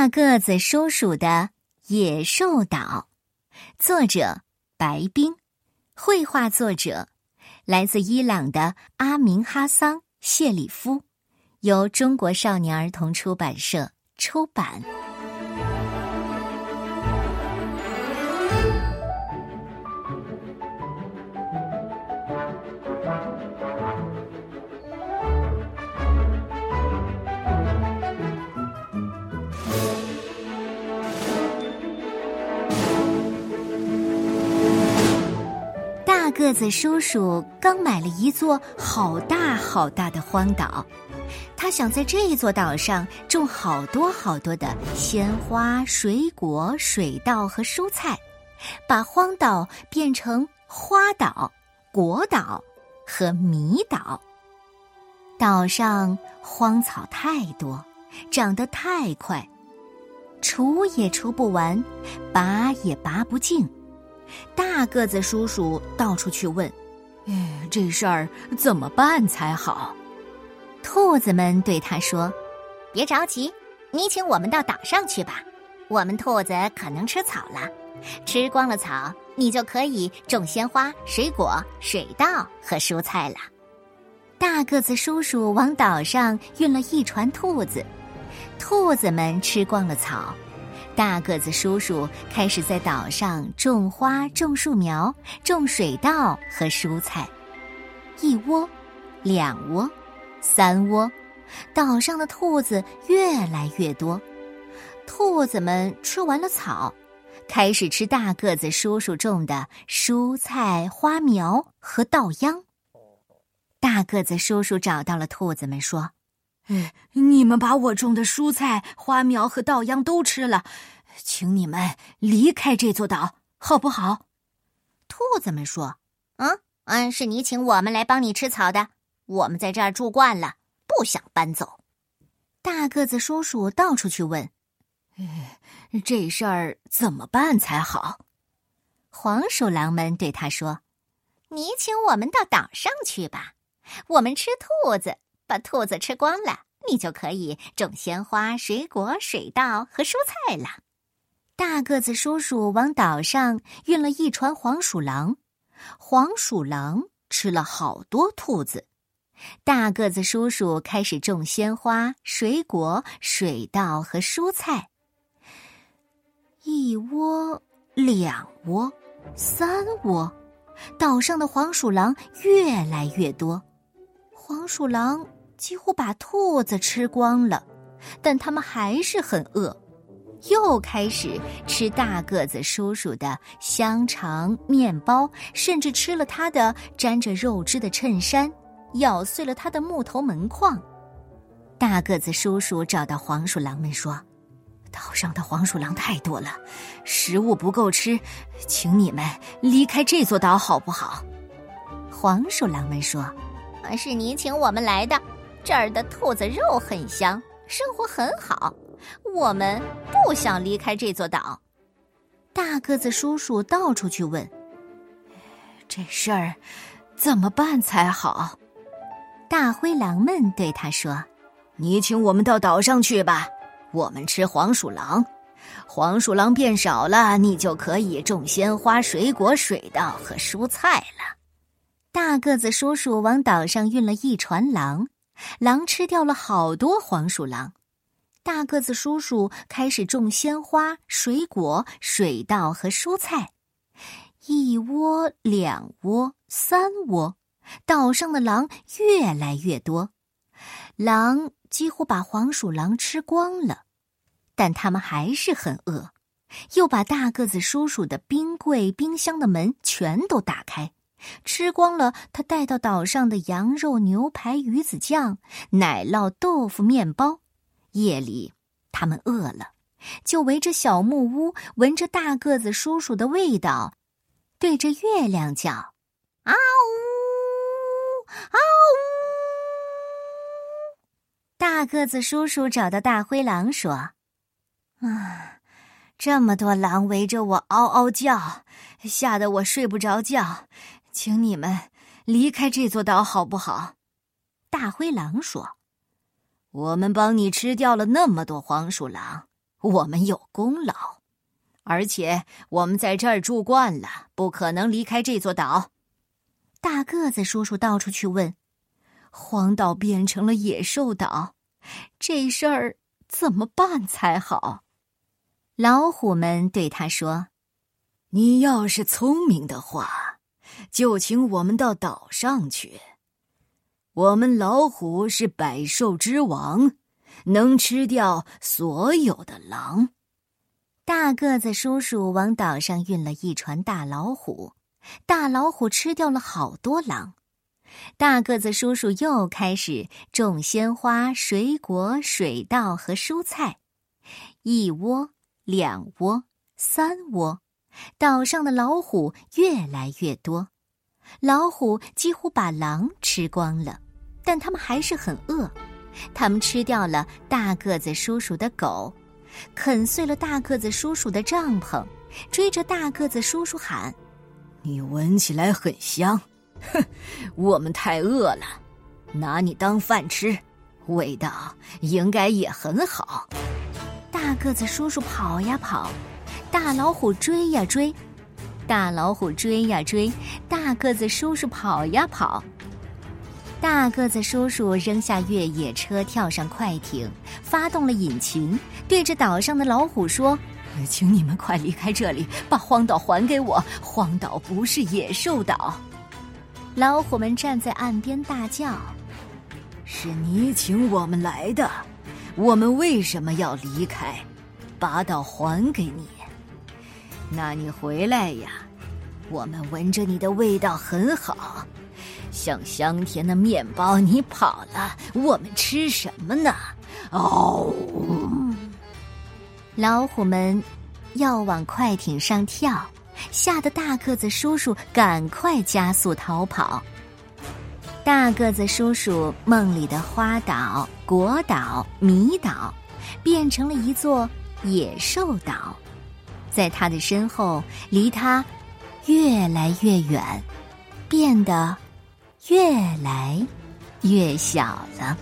大个子叔叔的野兽岛，作者白冰，绘画作者来自伊朗的阿明哈桑谢里夫，由中国少年儿童出版社出版。个子叔叔刚买了一座好大好大的荒岛，他想在这一座岛上种好多好多的鲜花、水果、水稻和蔬菜，把荒岛变成花岛、果岛和米岛。岛上荒草太多，长得太快，除也除不完，拔也拔不净。大个子叔叔到处去问：“哎，这事儿怎么办才好？”兔子们对他说：“别着急，你请我们到岛上去吧。我们兔子可能吃草了，吃光了草，你就可以种鲜花、水果、水稻和蔬菜了。”大个子叔叔往岛上运了一船兔子，兔子们吃光了草。大个子叔叔开始在岛上种花、种树苗、种水稻和蔬菜。一窝，两窝，三窝，岛上的兔子越来越多。兔子们吃完了草，开始吃大个子叔叔种的蔬菜、花苗和稻秧。大个子叔叔找到了兔子们，说。哎，你们把我种的蔬菜、花苗和稻秧都吃了，请你们离开这座岛，好不好？兔子们说：“嗯嗯，是你请我们来帮你吃草的，我们在这儿住惯了，不想搬走。”大个子叔叔到处去问：“哎，这事儿怎么办才好？”黄鼠狼们对他说：“你请我们到岛上去吧，我们吃兔子。”把兔子吃光了，你就可以种鲜花、水果、水稻和蔬菜了。大个子叔叔往岛上运了一船黄鼠狼，黄鼠狼吃了好多兔子。大个子叔叔开始种鲜花、水果、水稻和蔬菜。一窝，两窝，三窝，岛上的黄鼠狼越来越多。黄鼠狼。几乎把兔子吃光了，但他们还是很饿，又开始吃大个子叔叔的香肠、面包，甚至吃了他的沾着肉汁的衬衫，咬碎了他的木头门框。大个子叔叔找到黄鼠狼们说：“岛上的黄鼠狼太多了，食物不够吃，请你们离开这座岛好不好？”黄鼠狼们说：“是你请我们来的。”这儿的兔子肉很香，生活很好，我们不想离开这座岛。大个子叔叔到处去问：“这事儿怎么办才好？”大灰狼们对他说：“你请我们到岛上去吧，我们吃黄鼠狼。黄鼠狼变少了，你就可以种鲜花、水果、水稻和蔬菜了。”大个子叔叔往岛上运了一船狼。狼吃掉了好多黄鼠狼，大个子叔叔开始种鲜花、水果、水稻和蔬菜。一窝、两窝、三窝，岛上的狼越来越多，狼几乎把黄鼠狼吃光了，但他们还是很饿，又把大个子叔叔的冰柜、冰箱的门全都打开。吃光了他带到岛上的羊肉、牛排、鱼子酱、奶酪、豆腐、面包。夜里，他们饿了，就围着小木屋，闻着大个子叔叔的味道，对着月亮叫：“啊呜，啊呜！”大个子叔叔找到大灰狼说：“啊，这么多狼围着我嗷嗷叫，吓得我睡不着觉。”请你们离开这座岛好不好？大灰狼说：“我们帮你吃掉了那么多黄鼠狼，我们有功劳，而且我们在这儿住惯了，不可能离开这座岛。大个子叔叔到处去问，荒岛变成了野兽岛，这事儿怎么办才好？老虎们对他说：“你要是聪明的话，就请我们到岛上去。我们老虎是百兽之王，能吃掉所有的狼。”大个子叔叔往岛上运了一船大老虎。大老虎吃掉了好多狼，大个子叔叔又开始种鲜花、水果、水稻和蔬菜，一窝、两窝、三窝，岛上的老虎越来越多，老虎几乎把狼吃光了，但他们还是很饿，他们吃掉了大个子叔叔的狗，啃碎了大个子叔叔的帐篷，追着大个子叔叔喊。你闻起来很香，哼！我们太饿了，拿你当饭吃，味道应该也很好。大个子叔叔跑呀跑，大老虎追呀追，大老虎追呀追，大个子叔叔跑呀跑。大个子叔叔扔下越野车，跳上快艇，发动了引擎，对着岛上的老虎说。请你们快离开这里，把荒岛还给我！荒岛不是野兽岛。老虎们站在岸边大叫：“是你请我们来的，我们为什么要离开？把岛还给你？那你回来呀！我们闻着你的味道很好，像香甜的面包。你跑了，我们吃什么呢？哦。”老虎们要往快艇上跳，吓得大个子叔叔赶快加速逃跑。大个子叔叔梦里的花岛、果岛、迷岛，变成了一座野兽岛，在他的身后，离他越来越远，变得越来越小了。